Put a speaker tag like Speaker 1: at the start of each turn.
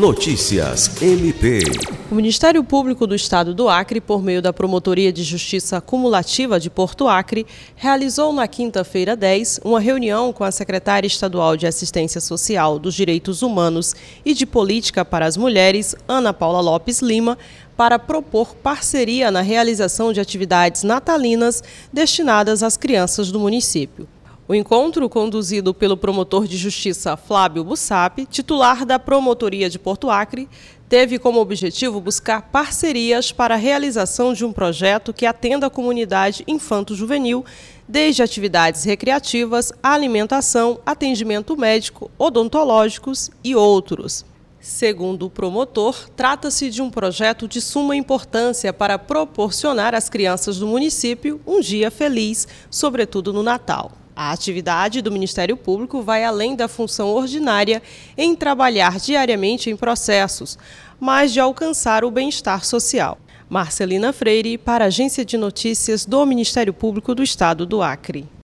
Speaker 1: Notícias MP.
Speaker 2: O Ministério Público do Estado do Acre, por meio da Promotoria de Justiça Cumulativa de Porto Acre, realizou na quinta-feira 10 uma reunião com a secretária estadual de Assistência Social dos Direitos Humanos e de Política para as Mulheres, Ana Paula Lopes Lima, para propor parceria na realização de atividades natalinas destinadas às crianças do município. O encontro, conduzido pelo promotor de justiça Flávio Bussap, titular da Promotoria de Porto Acre, teve como objetivo buscar parcerias para a realização de um projeto que atenda a comunidade infanto-juvenil, desde atividades recreativas, alimentação, atendimento médico, odontológicos e outros. Segundo o promotor, trata-se de um projeto de suma importância para proporcionar às crianças do município um dia feliz, sobretudo no Natal. A atividade do Ministério Público vai além da função ordinária em trabalhar diariamente em processos, mas de alcançar o bem-estar social. Marcelina Freire, para a Agência de Notícias do Ministério Público do Estado do Acre.